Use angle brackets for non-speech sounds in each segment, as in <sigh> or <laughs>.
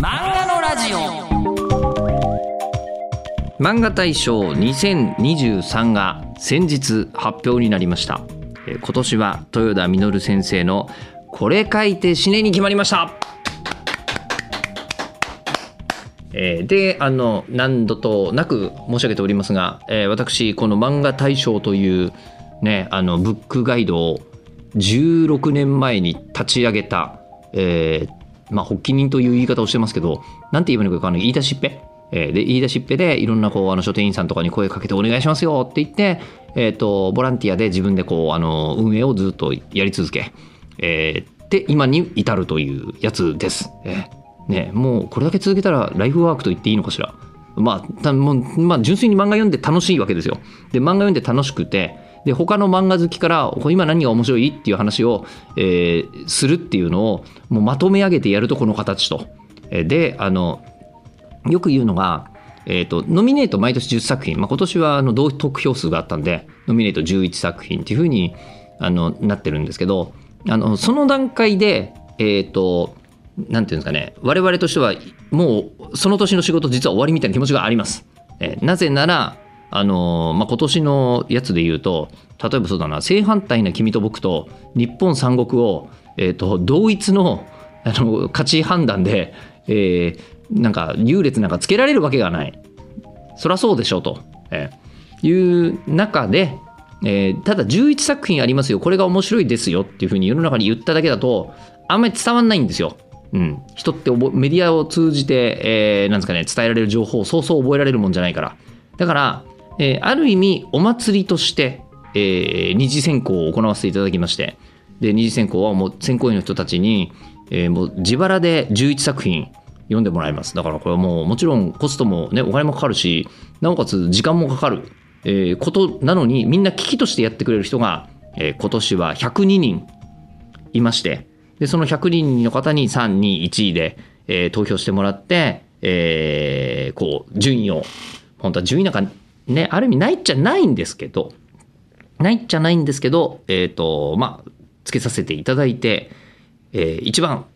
漫画のラジオ。漫画大賞2023が先日発表になりました。今年は豊田実先生の「これ書いて死ね」に決まりました。えであの何度となく申し上げておりますが、えー私この漫画大賞というねあのブックガイドを16年前に立ち上げた、えーまあ、発起人という言い方をしてますけどなんて言えばいいのか分かんない言い出しっぺえーで言い出しっぺでいろんなこうあの書店員さんとかに声かけてお願いしますよって言って、えー、とボランティアで自分でこうあの運営をずっとやり続け、えーで今に至るというやつです。えーね、もうこれだけ続けたらライフワークと言っていいのかしら。まあ、たもうまあ、純粋に漫画読んで楽しいわけですよ。で、漫画読んで楽しくて、で、他の漫画好きから、今何が面白いっていう話を、えーするっていうのを、もうまとめ上げてやるとこの形と。で、あの、よく言うのが、えー、とノミネート毎年10作品、まあ、今年はあの同得票数があったんでノミネート11作品っていうふうにあのなってるんですけどあのその段階でえっ、となんていうんですかね我々としてはもうその年の仕事実は終わりみたいな気持ちがあります。えーなぜならあのまあ、今年のやつで言うと例えばそうだな正反対な君と僕と日本三国を、えー、と同一のあの価値判断で、えーなんか優劣なんかつけられるわけがないそりゃそうでしょうと、えーいう中で、えーただ11作品ありますよこれが面白いですよっていうふうに世の中に言っただけだとあんまり伝わんないんですよ。うん、人ってメディアを通じて、えーなんですかね、伝えられる情報をそうそう覚えられるもんじゃないから。だから、えーある意味お祭りとして、えー二次選考を行わせていただきましてで二次選考はもう選考員の人たちに、えーもう自腹で11作品読んでもらいます。だからこれはもうもちろんコストもねお金もかかるしなおかつ時間もかかる、えーことなのにみんな危機としてやってくれる人が、えー今年は102人いましてでその100人の方に3、2、1位で、えー投票してもらって、えーこう順位を本当は順位なんかねある意味ないっちゃないんですけどないっちゃないんですけどえっ、とまあつけさせていただいて、えー一番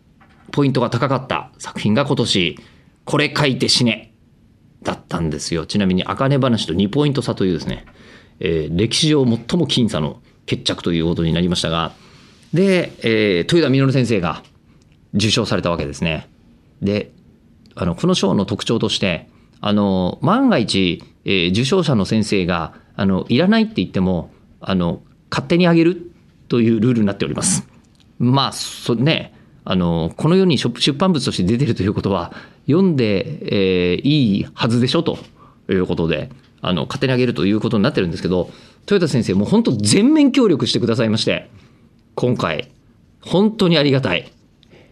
ポイントが高かった作品が今年「これ書いて死ね」だったんですよちなみに「茜話」と2ポイント差というですね、えー歴史上最も僅差の決着ということになりましたがで、えー豊田稔先生が受賞されたわけですね。であのこの賞の特徴としてあの万が一、えー受賞者の先生があのいらないって言ってもあの勝手にあげるというルールになっております。まあそねあのこの世に出版物として出てるということは読んで、えーいいはずでしょということであの勝手にあげるということになってるんですけど豊田先生もう本当全面協力してくださいまして今回本当にありがたい。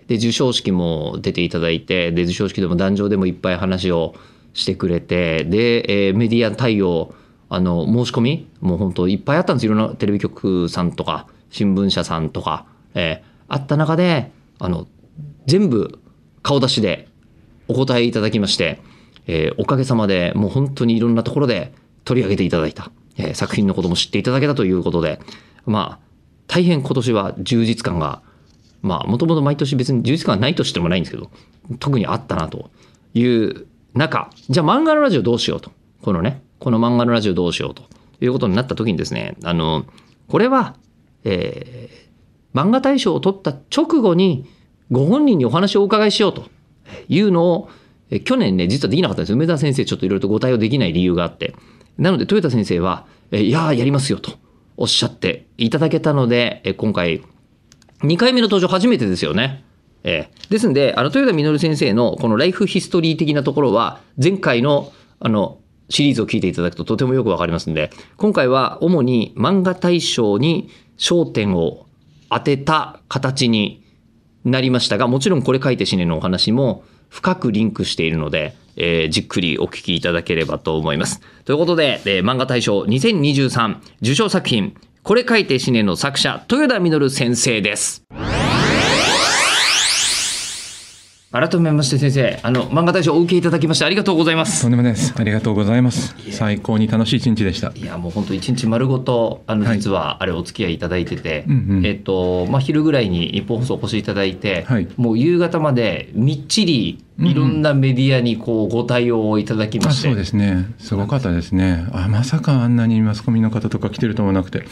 で授賞式も出ていただいてで授賞式でも壇上でもいっぱい話をしてくれてで、えーメディア対応あの申し込みもう本当いっぱいあったんです。いろんなテレビ局さんとか新聞社さんとか、えーあった中であの全部顔出しでお答えいただきまして、えーおかげさまでもう本当にいろんなところで取り上げていただいた、えー作品のことも知っていただけたということでまあ大変今年は充実感がまあもともと毎年別に充実感はないとしてもないんですけど特にあったなという中。じゃあ漫画のラジオどうしようと。このねこの漫画のラジオどうしようと。いうことになった時にですねあのこれは、えー漫画大賞を取った直後にご本人にお話をお伺いしようと。いうのをえ去年ね実はできなかったんです梅沢先生ちょっといろいろとご対応できない理由があって。なので豊田先生は「えいやーやりますよ」と。おっしゃっていただけたのでえ今回2回目の登場初めてですよね。えーですんで、あの、豊田稔先生のこのライフヒストリー的なところは、前回の、あの、シリーズを聞いていただくととてもよくわかりますんで、今回は主に漫画大賞に焦点を当てた形になりましたが、もちろんこれ書いて死ねのお話も深くリンクしているので、えーじっくりお聞きいただければと思います。ということで、えー漫画大賞2023受賞作品、これ書いて死ねの作者、豊田稔先生です。改めまして先生あの漫画大賞お受けいただきましてありがとうございますとんでもないです。ありがとうございます。最高に楽しい一日でした。いやもう本当一日丸ごとあのはい実はあれお付き合いいただいてて、うんうんえっとまあ昼ぐらいに日本放送お越しいただいて、はいもう夕方までみっちりいろんなメディアにこうご対応をいただきまあして、そうですね。すごかったですね。あまさかあんなにマスコミの方とか来てると思わなくて、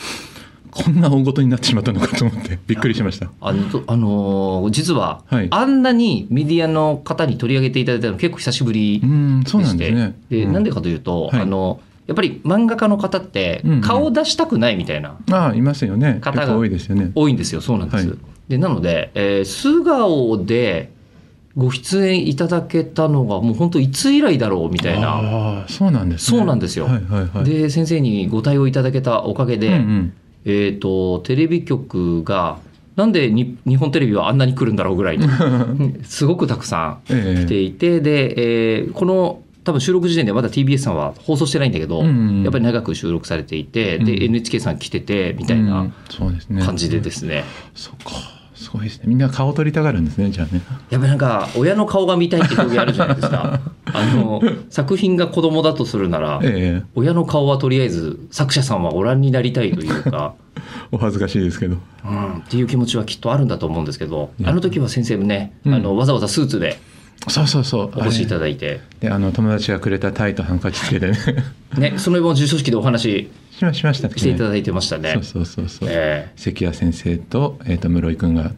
こんな大事になってしまったのかと思ってびっくりしました。あのとあのー実は、はいあんなにメディアの方に取り上げていただいたの結構久しぶりでしてなんですね。なんでかというと、はいあのやっぱり漫画家の方って顔を出したくないみたいな、あいますよね。方が多いですよね。多いんですよそうなんです、はいでなので、えー素顔でご出演いただけたのがもう本当いつ以来だろうみたいなああ、そうなんですね。そうなんですよはいはいはい。で先生にご対応いただけたおかげで、うんうんえー、とテレビ局がなんでに日本テレビはあんなに来るんだろうぐらいに <laughs> すごくたくさんええ来ていてで、えーこの多分収録時点でまだ TBS さんは放送してないんだけど、うんうんやっぱり長く収録されていて、うんで NHK さん来ててみたいうな。感じでですね、そっか。すごいですね。みんな顔撮りたがるんですね。じゃあね。やっぱりなんか親の顔が見たいって表現あるじゃないですか <laughs> あの作品が子供だとするなら、ええ親の顔はとりあえず作者さんはご覧になりたいというか。<laughs> お恥ずかしいですけど。うん、っていう気持ちはきっとあるんだと思うんですけどあの時は先生もね、うんあのわざわざスーツでそうそうそう。お越しいたあだいて、れで、あの友達がくれたタイとハンカチつけてね。ね、その後も授賞式でお話ししましましたね。ていただいてましたね。そうそうそうそう。ええ。関谷先生と,、えー、と室井君が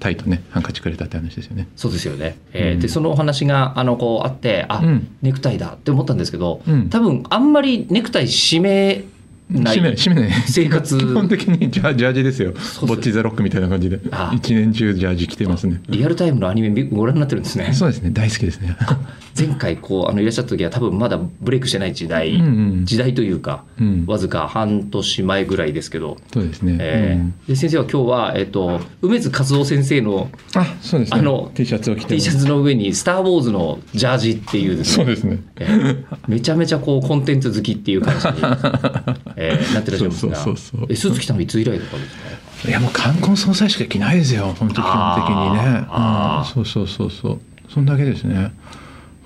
タイとねハンカチくれたって話ですよね。そうですよね、えーうん。でそのお話があのこうあってあ、うん。ネクタイだって思ったんですけど、うん。多分あんまりネクタイ締めない。締めない。生活。基本的にジャジャージですよ。ボッチ・ザ・ロックみたいな感じで。あ一年中ジャージ着てますね。リアルタイムのアニメ見ご覧になってるんですね。そうですね。大好きですね。<laughs> 前回こうあのいらっしゃった時は多分まだブレイクしてない時代、うんうん時代というか、うん。わずか半年前ぐらいですけど、そうですね、えーうん。で先生は今日は、えっと梅津和夫先生のあそうですね。あの T シャツを着て T シャツの上に「スター・ウォーズ」のジャージっていうですね。そうですね。えーめちゃめちゃこうコンテンツ好きっていう感じに、<laughs> えーなってらっしゃいますが。そうそうそうそう。えスーツ着たのいつ以来とかですか？いやもう冠婚葬祭しか着ないですよ本当基本的にね。あーうん。そうそうそうそう。そんだけですね。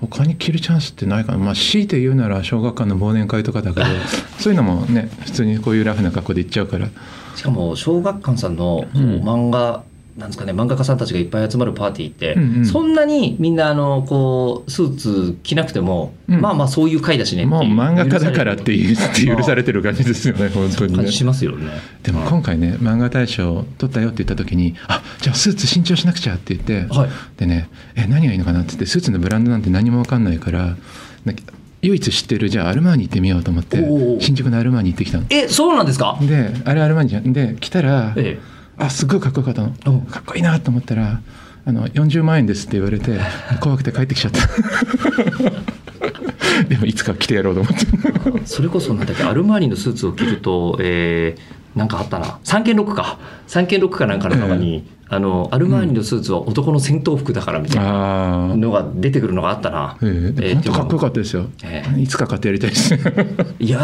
他に着るチャンスってないかな。まあ強いて言うなら小学館の忘年会とかだけど <laughs> そういうのもね普通にこういうラフな格好で行っちゃうから。しかも小学館さんの漫画、なんですかね漫画家さんたちがいっぱい集まるパーティーって、うんうん。そんなにみんなあのこうスーツ着なくても、うん。まあまあそういう回だしねもう漫画家だからって言って許されててる感じですよね <laughs> 本当にね。感じしますよね。でも今回ね漫画大賞取ったよって言った時に「あじゃあスーツ新調しなくちゃ」って言って、はい。でね「え何がいいのかな?」って言ってスーツのブランドなんて何も分かんないから唯一知ってるじゃあアルマーニ行ってみようと思って新宿のアルマーニ行ってきたの。えそうなんですか？であれアルマーニじゃん。で来たら、えあすっごいかっこよかったの。うん。かっこいいなと思ったらあの40万円ですって言われて <laughs> 怖くて帰ってきちゃった。<laughs> でもいつか着てやろうと思って。えそれこそなんだっけアルマーニのスーツを着ると、えー、なんかあったな。三軒ロックか。三軒ロックかなんかの中に、あのアルマーニのスーツは男の戦闘服だからみたいなのが出てくるのがあったな、ええでも本当かっこよかったですよ、えいつか買ってやりたいです。いや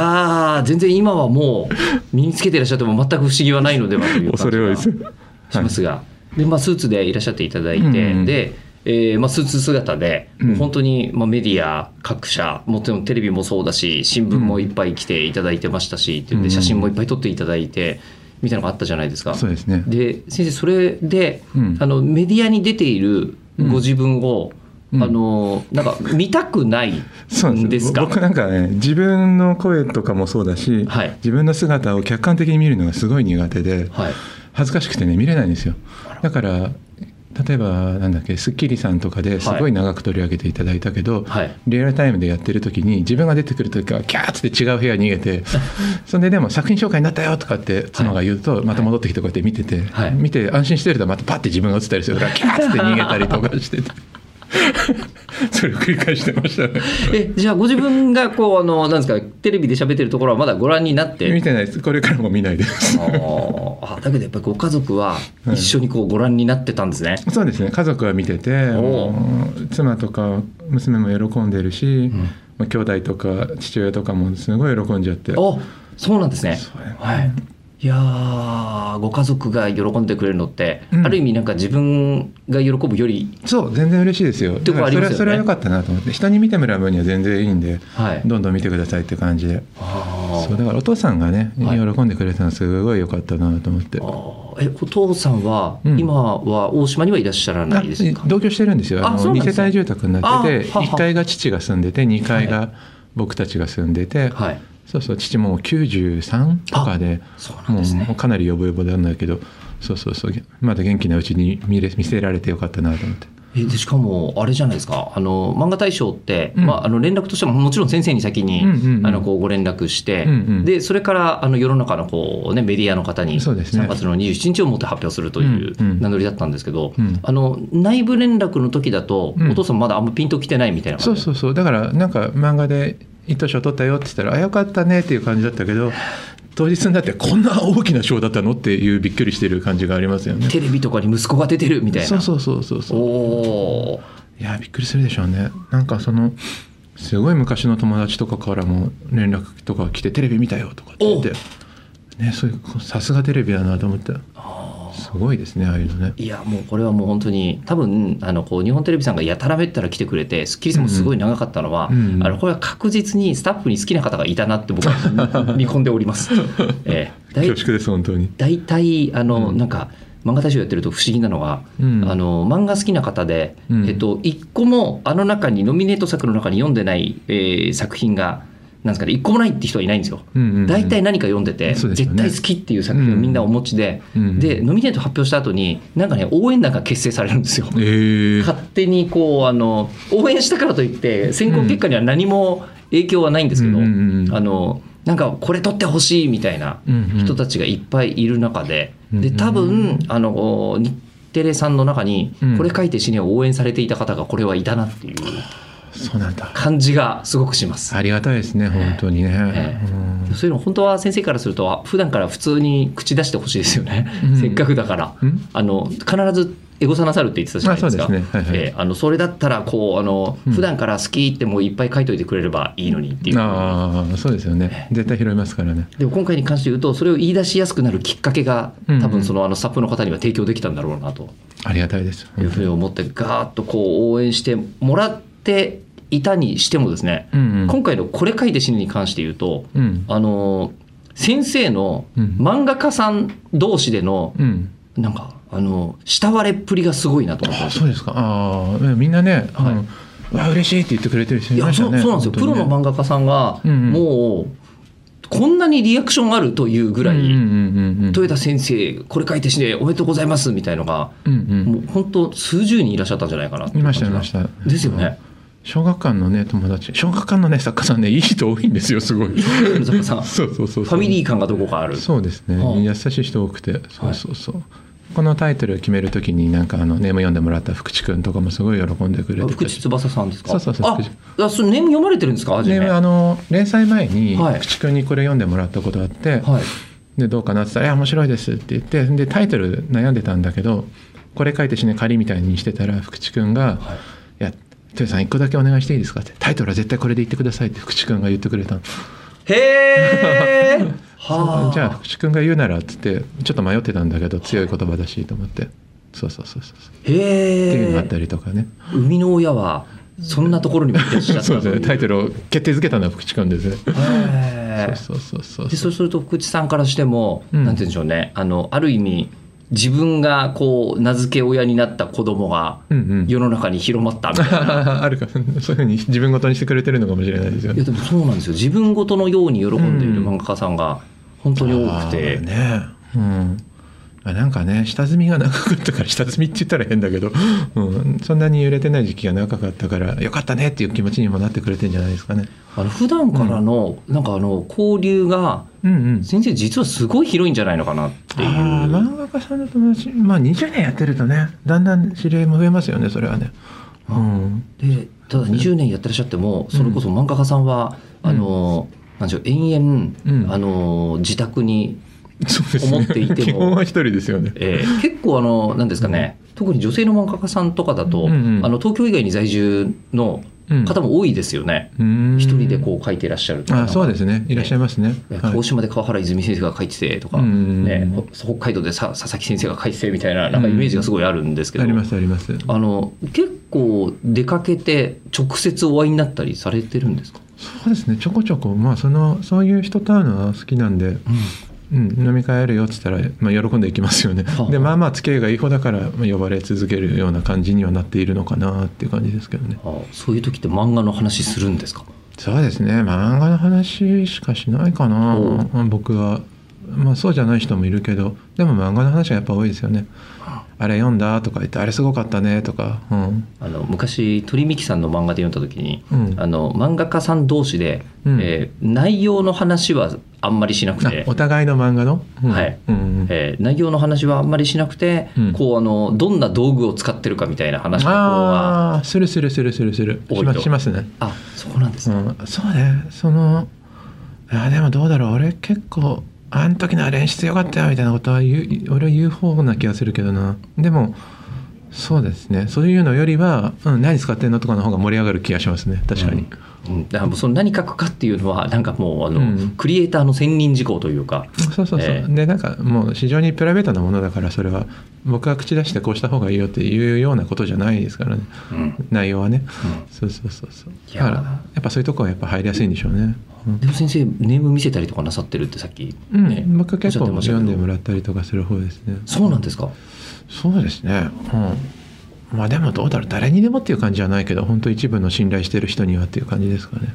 ー全然今はもう身につけていらっしゃっても全く不思議はないのではという恐れ多いです。感じがしますが、でまあ、スーツでいらっしゃっていただいて、うんうん。で、えーまあ、スーツ姿で、うん。本当に、まあ、メディア各社もちろんテレビもそうだし新聞もいっぱい来ていただいてましたし、うん。写真もいっぱい撮っていただいてみたいなのがあったじゃないですか。そうですね。で先生それで、うん。あのメディアに出ているご自分を、うん。あのなんか見たくないんですか？僕なんかね自分の声とかもそうだし、はい。自分の姿を客観的に見るのがすごい苦手ではい。恥ずかしくてね見れないんですよ。だから例えばなんだっけ『スッキリ』さんとかですごい長く取り上げていただいたけど、はい。リアルタイムでやってる時に自分が出てくる時はキャーッつって違う部屋に逃げて <laughs> それででも作品紹介になったよとかって妻が言うとまた戻ってきてこうやって見てて、はい。見て安心してるとまたパッて自分が映ったりするからキャーッつって逃げたりとかしてて <laughs> それを繰り返してましたね。えじゃあご自分がこうあのなんですかテレビで喋ってるところはまだご覧になって？見てないです。これからも見ないです。あー。あだけどやっぱりご家族は一緒にこうご覧になってたんですね。そうですね。家族は見てて妻とか娘も喜んでるし、ん。まあ兄弟とか父親とかもすごい喜んじゃって。おそうなんですね。はい。いやーご家族が喜んでくれるのって、うん。ある意味なんか自分が喜ぶより、そう全然嬉しいですよ。てこありますよね。それは良かったなと思って。人に見てもらう分には全然いいんではい、どんどん見てくださいって感じで。そうだからお父さんがねはい。喜んでくれたのすごい良かったなと思って、あー。えお父さんは、うん。今は大島にはいらっしゃらないですか？あ同居してるんですよ。ああの2そうなんですね。世帯住宅になっててあはは。1階が父が住んでて2階が僕たちが住んでて、はいそうそう父もう93とかでそうなんもうですねかなりヨボヨボなんだけどそうそうそうまだ元気なうちに見れ見せられてよかったなと思って。えでしかもあれじゃないですか。あの漫画大賞って、うん。まあ、あの連絡としてももちろん先生に先に、うんうんうん。あのこうご連絡して、うんうん。でそれからあの世の中のこう、ね、メディアの方にそうですね。3月の27日をもって発表するといううんうん。名乗りだったんですけど、うん。あの内部連絡の時だと、うん。お父さんまだあんまピンときてないみたいな感じそうそうそう。だからなんか漫画で一等賞取ったよって言ったら「あよかったね」っていう感じだったけど当日になってこんな大きな賞だったの？っていうびっくりしてる感じがありますよね。テレビとかに息子が出てるみたいな。そうそうそうそうそう。おー。いやびっくりするでしょうね。なんかそのすごい昔の友達とかからも連絡とか来て「テレビ見たよ」とかって言って。ねそういうさすがテレビだなと思ってすごいですねああいうのね。いやもうこれはもう本当に多分あのこう日本テレビさんがやたらめったら来てくれて『スッキリ』さんもすごい長かったのは、うんうん。あのこれは確実にスタッフに好きな方がいたなって僕は <laughs> 見込んでおります。ええ。だい恐縮です本当に。大体あの、うん。なんか漫画大賞やってると不思議なのが、うん。あの漫画好きな方で、うん。えっと、一個もあの中にノミネート作の中に読んでない、えー作品がなんですかね一個もないって人はいないんですよ。うんうんうん大体何か読んでて、ね。絶対好きっていう作品をみんなお持ちで、うんでノミネート発表した後になんかね応援団が結成されるんですよ。ええ勝手にこうあの応援したからといって選考結果には何も影響はないんですけど、うんうんうんあのなんかこれ取ってほしいみたいなうんうん人たちがいっぱいいる中で、でうん多分あの日テレさんの中にうん。これ書いて死ねを応援されていた方がこれはいたなっていうそうなんだ。感じがすごくします。ありがたいですね本当にね、ええ。うん。そういうの本当は先生からすると普段から普通に口出してほしいですよね、うん。<laughs> せっかくだから。うん？あの必ずエゴサなさるって言ってたじゃないですか。あそね。はいはい。えーあのそれだったらこうあのうん。普段から好きってもういっぱい書いといてくれればいいのにっていう。ああそうですよね。絶対拾いますからね。でも今回に関して言うとそれを言い出しやすくなるきっかけがうんうん。多分そのあのスタッフの方には提供できたんだろうなと。ありがたいです。いうふうに思ってガーッとこう応援してもらっていたにしてもですね、うんうん。今回の「これ書いて死ぬ」に関して言うとうん。あの先生のうん。漫画家さん同士でのうん。なんかあの慕われっぷりがすごいなと思ってそうですか。ああみんなね、はい。うんうわ嬉しいって言ってくれてる人いいやそうましたね。そうなんですよ、プロの漫画家さんがうんうん。もうこんなにリアクションあるというぐらい、うんうんうんうん豊田先生これ書いて死ねおめでとうございますみたいのが、うんうん。もう本当数十人いらっしゃったんじゃないかなっていましたいました。ですよね小学館のね友達。小学館のね作家さんねいい人多いんですよすごい。<laughs> そうそうそうファミリー感がどこかある。そうですね、はあ優しい人多くて。そうそうそう、このタイトルを決めるときになんかあのネーム読んでもらった福地君とかもすごい喜んでくれて福地翼さんですか？そうそうそうああそれネーム読まれてるんですか？初め。であの連載前にはい。福地君にこれ読んでもらったことがあって、はい。でどうかなって言ったら「いや面白いです」って言ってでタイトル悩んでたんだけどこれ書いて死ね仮みたいにしてたら福地君がはい「いや豊さん一個だけお願いしていいですか?」って「タイトルは絶対これで言ってください」って福地君が言ってくれたの。へえ <laughs> はあ。じゃあ福地君が言うならっつってちょっと迷ってたんだけど強い言葉だしと思って。そうそうそうそうっていうのがあへえったりとかね。生みの親はそんなところにもいらっしゃった <laughs> そうですね。タイルトルを決定づけたのは福地君ですね。へえそうそうそうそう。でそうすると福地さんからしても、うん。なんて言うんでしょうね。あのある意味自分がこう名付け親になった子供がうんうん。世の中に広まったみたいな、<laughs> あるか。<laughs> そういうふうに自分ごとにしてくれてるのかもしれないですよね。いやでもそうなんですよ。自分ごとのように喜んでいる漫画家さんが本当に多くて、あーね。うんあなんかね下積みが長かったから下積みって言ったら変だけど、うん、そんなに揺れてない時期が長かったからよかったねっていう気持ちにもなってくれてんじゃないですかね。あの普段からのなんかあの交流がうんうん先生実はすごい広いんじゃないのかなっていう。漫画家さんの友達まあ20年やってるとねだんだん知り合いも増えますよねそれはね。うんでただ20年やってらっしゃってもそれこそ漫画家さんは、うんあのなんでしょう延々、うんあの自宅に、そうですね。思っていても。基本は一人ですよね。えー結構あのなんですかね、特に女性の漫画家さんとかだと、うんうん。あの東京以外に在住の方も多いですよね。うん。一人でこう書いていらっしゃるとか。あそうですね。いらっしゃいますね。ねはい。鹿児島で川原泉先生が書いててとか、うんね、北海道でさ佐々木先生が書いててみたいななんかイメージがすごいあるんですけど、ありますあります。あの結構出かけて直接お会いになったりされてるんですか、そうですね。ちょこちょこ。まあそのそういう人と会うのは好きなんで、うん、飲み会やるよっつったら、まあ、喜んでいきますよね。はあでまあまあ付き合いがいい方だから、まあ、呼ばれ続けるような感じにはなっているのかなっていう感じですけどね。あそういう時って漫画の話するんですか？そうですね。漫画の話しかしないかな。僕はまあそうじゃない人もいるけどでも漫画の話はやっぱ多いですよね。あれ読んだとか言ってあれすごかったねとかうん。あの昔鳥美紀さんの漫画で読んだ時に、うん。あの漫画家さん同士で、うん。えー内容の話はあんまりしなくあてお互いの漫画の、うん。はい。うんうんえー内容の話はあんまりしなくて、うん。こうあのどんな道具を使ってるかみたいな話の方はああするするするするする。しますね。あそうなんですね、うん、そうね。そのあでもどうだろう。俺結構あん時の練習強かったよみたいなことは言う俺は言う方な気がするけどな。でもそうですね。そういうのよりは、うん、何使ってんのとかの方が盛り上がる気がしますね。確かに、うんだからもうその何書くかっていうのはなんかもうあの、うん。クリエイターの専任事項というか。そうそうそう、ええ。でなんかもう非常にプライベートなものだからそれは僕が口出してこうした方がいいよっていうようなことじゃないですからね。うん。内容はね、うん。そうそうそうそう。だからやっぱそういうとこはやっぱ入りやすいんでしょうね、うん。でも先生ネーム見せたりとかなさってるってさっき、うん。ね僕結構読んでもらったりとかする方ですね。そうなんですか？そうですね。うんまあでもどうだろう誰にでもっていう感じじゃないけど本当一部の信頼してる人にはっていう感じですかね。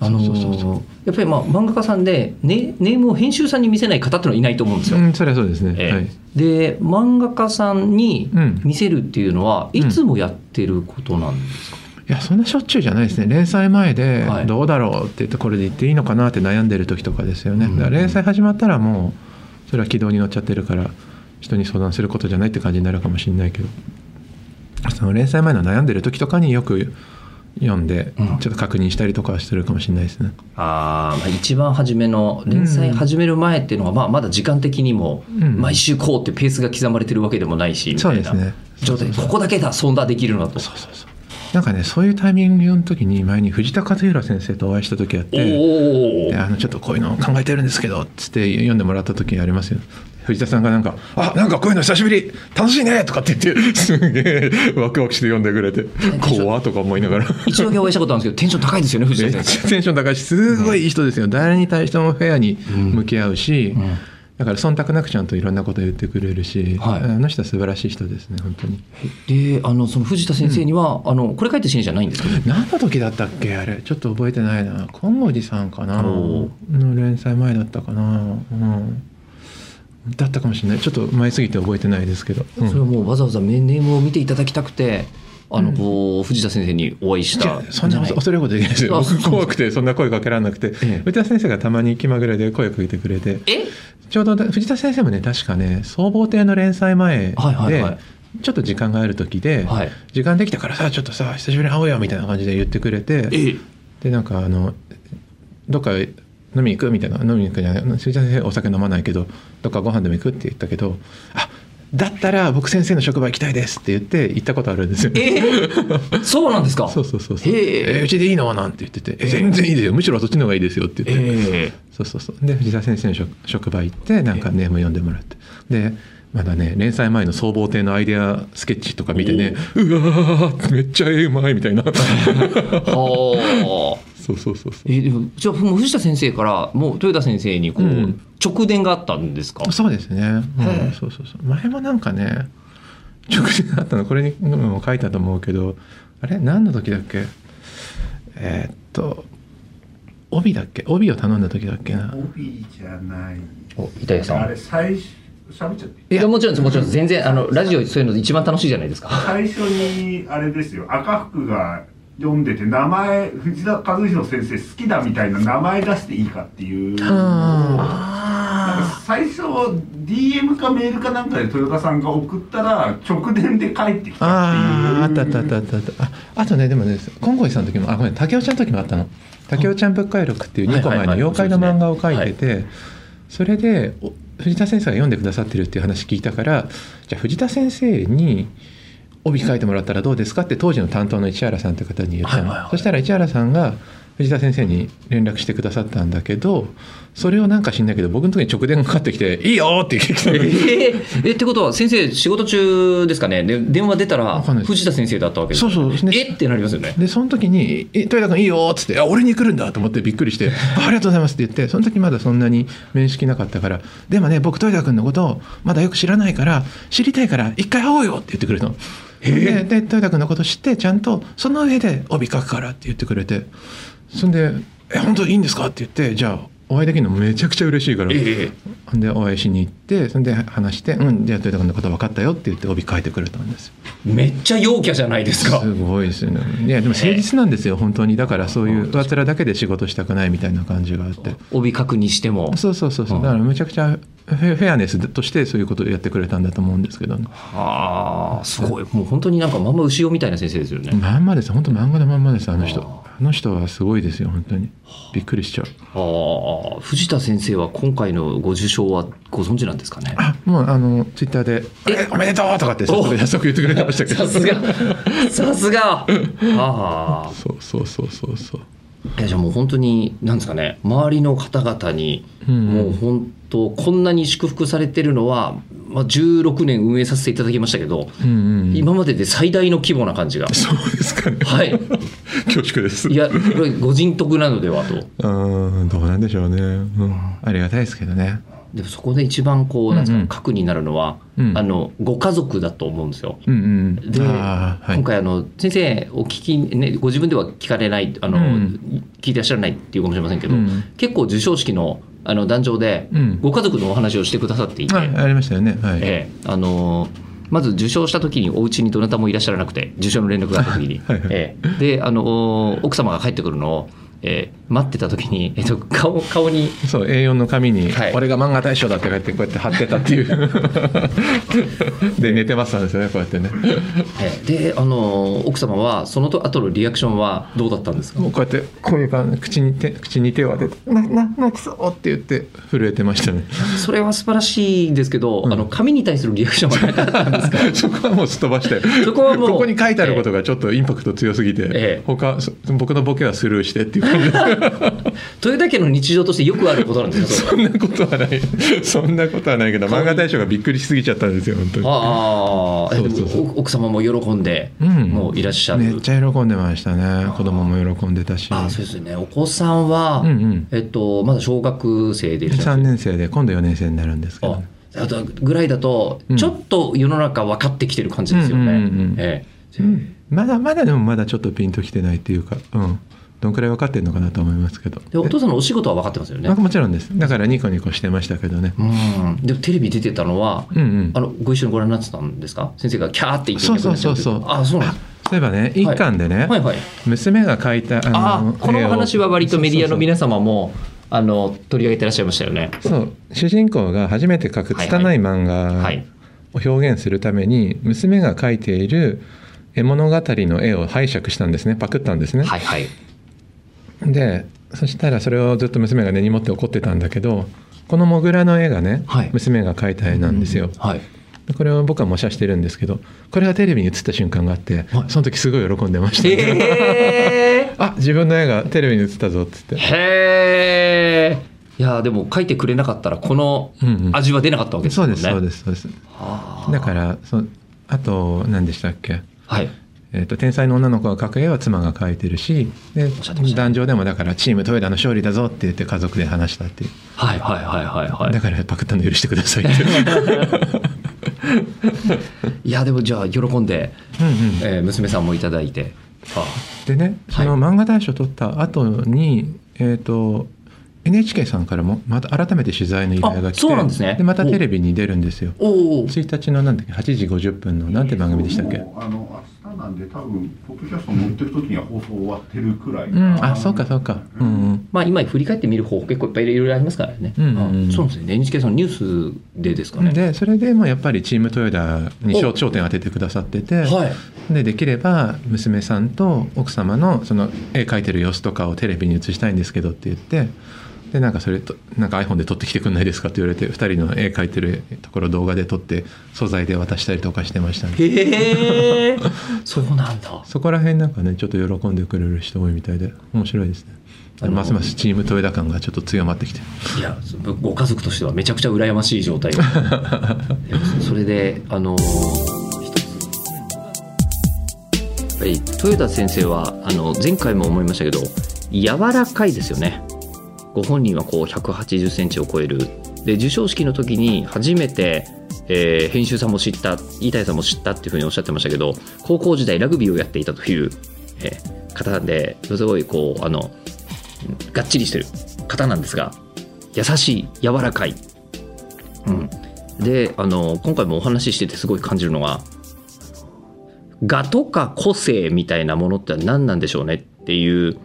あのーそうそうそうやっぱりまあ漫画家さんで、ね、ネームを編集さんに見せない方ってのはいないと思うんですよ。うんそれはそうですね、ええ。はい。で漫画家さんにうん見せるっていうのは、いつもやってることなんですか、いやそんなしょっちゅうじゃないですね。連載前ではい。どうだろうって言ってこれで言っていいのかなって悩んでる時とかですよね、うん。だから連載始まったらもうそれは軌道に乗っちゃってるから人に相談することじゃないって感じになるかもしれないけどその連載前の悩んでる時とかによく読んでうん。ちょっと確認したりとかはするかもしれないですね、あーまあ一番初めの連載始める前っていうのは、まあ、まだ時間的にもうん。毎週こうってペースが刻まれてるわけでもないしみたいな状態。ここだけだそんなできるのと。そうそうそう。なんかねそういうタイミングの時に前に藤田和弘先生とお会いした時あってあのちょっとこういうの考えてるんですけどっつって読んでもらった時ありますよ藤田さんがなんか「あなんかこういうの久しぶり楽しいね」とかって言ってすげえワクワクして読んでくれて怖っとか思いながら。一度お会いしたことあるんですけどテンション高いですよね藤田先生テンション高いしすごいいい人ですよ。誰に対してもフェアに向き合うし、うん。だから忖度なくちゃんといろんなこと言ってくれるし、はい。あの人は素晴らしい人ですね本当に。であのその藤田先生には、あのこれ書いたシーンじゃないんですけど何の時だったっけあれ？ちょっと覚えてないな。金剛寺さんかな。おの連載前だったかな。うんだったかもしれない。ちょっと前すぎて覚えてないですけど、うんそれはもうわざわざネームを見ていただきたくてあのこう藤田先生にお会いしいたやそんな恐れることできないですよ。僕怖くてそんな声かけられなくて、ええ。藤田先生がたまに気まぐれで声かけてくれて。え？ちょうど藤田先生もね確かね総合艇の連載前で、はいはいはい。ちょっと時間がある時で、はい。時間できたからさちょっとさ久しぶりに会おうよみたいな感じで言ってくれて。え。でなんかあのどっか飲みに行く？みたいな。飲みに行くじゃない。先生お酒飲まないけど。どっかご飯でも行く？って言ったけど。あだったら僕先生の職場行きたいですって言って行ったことあるんですよ。え <laughs> そうなんですか？そうそうそうそう。へええうちでいいの？なんて言ってて、え全然いいですよ。むしろそっちの方がいいですよって言って。えそうそうそう。で藤田先生の職職場行ってなんかネーム読んでもらって、でまだね連載前の総合艇のアイデアスケッチとか見てね、うわーめっちゃええうまいみたいな。はあ <laughs> そうそうそうそう。えでもじゃあもう藤田先生からもう豊田先生にこう、うん。直伝があったんですか？そうですね、うんそうそうそう。前もなんかね直前あったのこれにも書いたと思うけどあれ何の時だっけ？えーっと帯だっけ？帯を頼んだ時だっけな？帯じゃない。お板谷さん。あれ最初喋っちゃって。いやもちろんですもちろんです全然あのラジオそういうの一番楽しいじゃないですか最初にあれですよ。赤福が読んでて名前藤田和弘先生好きだみたいな名前出していいかっていう。最初 DM かメールかなんかで豊田さんが送ったら直電で帰ってきたああっていう。あったあったあったあったああとねでもね金剛寺さんの時もあごめん竹雄ちゃんの時もあったの竹雄ちゃん物回録っていう2個前の妖怪の漫画を書いててそれでお藤田先生が読んでくださってるっていう話聞いたからじゃあ藤田先生に帯書いてもらったらどうですかって当時の担当の市原さんって方に言ったの、はいはいはい。そしたら市原さんが藤田先生に連絡してくださったんだけどそれをなんか知んないけど僕の時に直電がかかってきて「いいよ!」って言ってきえてーえってことは先生仕事中ですかね？で電話出たら藤田先生だったわけですそうそうえってなりますよね。でその時に「え豊田君いいよ」っつって「あ俺に来るんだ」と思ってびっくりして「<laughs> あありがとうございます」って言ってその時まだそんなに面識なかったから「でもね僕豊田君のことをまだよく知らないから知りたいから一回会おうよ」って言ってくれたの。でで豊田君のこと知ってちゃんとその上で帯書くからって言ってくれてそんで「え本当いいんですか?」って言ってじゃあお会いできるのめちゃくちゃ嬉しいから、えほんでお会いしに行ってそんで話して「うんじゃあ豊田君のこと分かったよ」って言って帯書いてくれたんです。よ。めっちゃ陽キャじゃないですか。すごいですよね。いやでも誠実なんですよ本当に。だからそういう上っ面だけで仕事したくないみたいな感じがあって。帯書くにしても。そうそうそうそう。うん。だからむちゃくちゃフェフェアネスとしてそういうことをやってくれたんだと思うんですけど、ね、ああすごい。もう本当になんかまんま牛尾みたいな先生ですよね、まんまです。本当漫画のまんまですあの人。あの人はすごいですよ本当に。びっくりしちゃう。ああ。藤田先生は今回のご受賞はご存知なんですかね？あもうあのツイッターで「え？おめでとう!」とかって早速お？早速言ってくれてましたけど。さすが。<laughs> さすが。ああ。そうそうそうそうそう。いやじゃあもう本当に何ですかね？周りの方々にうん。もう本当こんなに祝福されてるのは、まあ、16年運営させていただきましたけど、うんうん今までで最大の規模な感じが。そうですかね。はい。<laughs> 恐縮です。いやこれご人徳なのではと。うんどうなんでしょうね、うん、ありがたいですけどね。でもそこで一番こうなんですか、うんうん核になるのは、うん。あのご家族だと思うんですよ。うんうん。で、はい。今回あの先生お聞き、ね、ご自分では聞かれないあの、うん。聞いてらっしゃらないっていうかもしれませんけど、うん。結構授賞式のあの壇上で、うん。ご家族のお話をしてくださっていて、はいありましたよね。はい、ええ。あのまず受賞した時にお家にどなたもいらっしゃらなくて受賞の連絡があった時に、はいはい。ええ。であの奥様が帰ってくるのを、ええ待ってた時に、<laughs> えっと、顔顔に。そう A4 の紙に、はい。俺が漫画大賞だって書いてこうやって貼ってたっていう。<laughs> で寝てましたんですよねこうやってね。ええ。であの奥様はそのと後のリアクションはどうだったんですか？もうこうやってこういう感じ口に手口に手を当てて「なな泣きそう」って言って震えてましたね。それは素晴らしいですけど、うん。あの紙に対するリアクションはなかったんですか？<laughs> そこはもうすっ飛ばして。そこはもうここに書いてあることがちょっとインパクト強すぎて、ええ。他そ僕のボケはスルーしてっていう豊田家の日常としてよくあることなんですか？そんなことはない。そんなことはないけど漫画大賞がびっくりしすぎちゃったんですよ本当に。ああ奥様も喜んで、うん。もういらっしゃる。めっちゃ喜んでましたね。子供も喜んでたし。あそうですね。お子さんは、うんうん。えっと、まだ小学生でいらっしゃ3る年生で今度4年生になるんですけど。ああとぐらいだと、うん。ちょっと世の中分かってきてる感じですよね。まだまだでもまだちょっとピンときてないっていうか、うん、どんくらい分かってるのかなと思いますけど。でお父さんのお仕事は分かってますよね。もちろんです。だからニコニコしてましたけどね。うん、でもテレビ出てたのは、うんうん。あのご一緒にご覧になってたんですか？先生がキャーって言ってそうそうそうそう。あそうなんですそういえばね一巻でね、はい。はい娘が描いたああこの話は割とメディアの皆様もあの取り上げてらっしゃいましたよね。そう。主人公が初めて描く拙い漫画はいを表現するために娘が描いている絵物語の絵を拝借したんですね。パクったんですね、はいはい。でそしたらそれをずっと娘が根に持って怒ってたんだけどこのモグラの絵がね、はい娘が描いた絵なんですよ、はい。でこれを僕は模写してるんですけどこれがテレビに映った瞬間があって、はいその時すごい喜んでました、へえ。<laughs> あ自分の絵がテレビに映ったぞっつってへえ。いやでも書いてくれなかったらこのうんうん味は出なかったわけですもんね。そうですそうですそうですはあだからそあと何でしたっけ？はい。えー、と天才の女の子が描く絵は妻が描いてるしで壇上でもだからチームトヨタの勝利だぞって言って家族で話したっていう、はいはいはいはいはい。だ。からパクったの許してくださいってい <laughs> やでもじゃあ喜んで、うんうん。えー娘さんもいただいて。あでねその漫画大賞取った後に、えっ、と NHK さんからもまた改めて取材の依頼が来てあそうなんですね。またテレビに出るんですよ。おお。1日のなんだっけ8時50分のなんて番組でしたっけ？あの明日なんで多分ポッドキャスト載ってる時には放送終わってるくらいうん。あそうかそうか。うん。うんまあ今振り返ってみる方法結構いっぱいいろいろありますからね。うん。そうですね。NHK さんのニュースでですかね。でそれでもやっぱりチームトヨタに焦焦点を当ててくださってて、はい。でできれば娘さんと奥様のその絵描いてる様子とかをテレビに映したいんですけどって言ってでなんかそれとなんか iPhone で撮ってきてくんないですかって言われて2人の絵描いてるところ動画で撮って素材で渡したりとかしてましたね。へえ。そうなんだ。そこら辺なんかねちょっと喜んでくれる人多いみたいで面白いですね。ますますチームトヨタ感がちょっと強まってきて。いやご家族としてはめちゃくちゃ羨ましい状態。<laughs> それであのやっぱり豊田先生はあの前回も思いましたけど柔らかいですよねご本人はこう180センチを超える。で授賞式の時に初めて、えー編集さんも知った飯谷さんも知ったっていうふうにおっしゃってましたけど高校時代ラグビーをやっていたという、えー方ですごいこうあのがっちりしてる方なんですが優しい柔らかい、うん、であの今回もお話ししててすごい感じるのが我とか個性みたいなものって何なんでしょうねっていうなんてい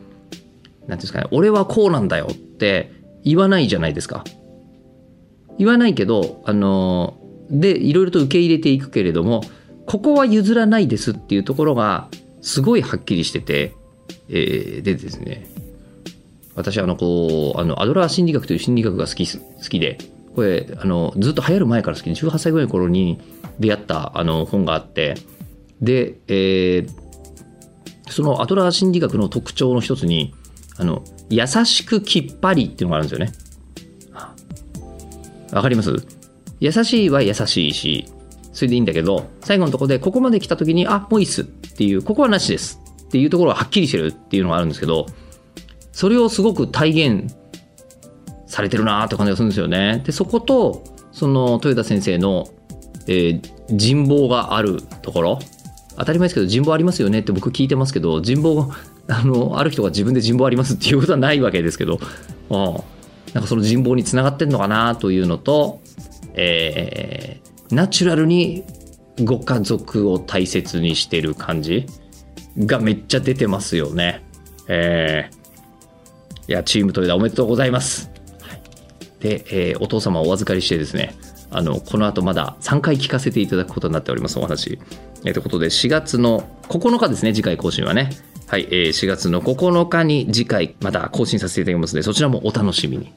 うんですかね俺はこうなんだよっって言わないじゃないですか。言わないけどあのでいろいろと受け入れていくけれどもここは譲らないですっていうところがすごいはっきりしてて、えーでですね私あのこうあのアドラー心理学という心理学が好き好きでこれあのずっと流行る前から好きで18歳ぐらいの頃に出会ったあの本があってで、えーそのアドラー心理学の特徴の一つにあの優しくきっぱりっていうのがあるんですよね。わかります？優しいは優しいしそれでいいんだけど最後のところでここまで来た時にあもういいっすっていうここはなしですっていうところがはっきりしてるっていうのがあるんですけどそれをすごく体現されてるなーって感じがするんですよね。でそことその豊田先生の、えー人望があるところ当たり前ですけど人望ありますよねって僕聞いてますけど人望あのある人が自分で人望ありますっていうことはないわけですけどああなんかその人望につながってんのかなというのと、えーナチュラルにご家族を大切にしてる感じがめっちゃ出てますよね。えーいや、チームトレーダーおめでとうございます。はいで、えーお父様をお預かりしてですね、あの、この後まだ3回聞かせていただくことになっております、お話。えーということで、4月の9日ですね、次回更新はね。はい、えー4月の9日に次回また更新させていただきますので、そちらもお楽しみに。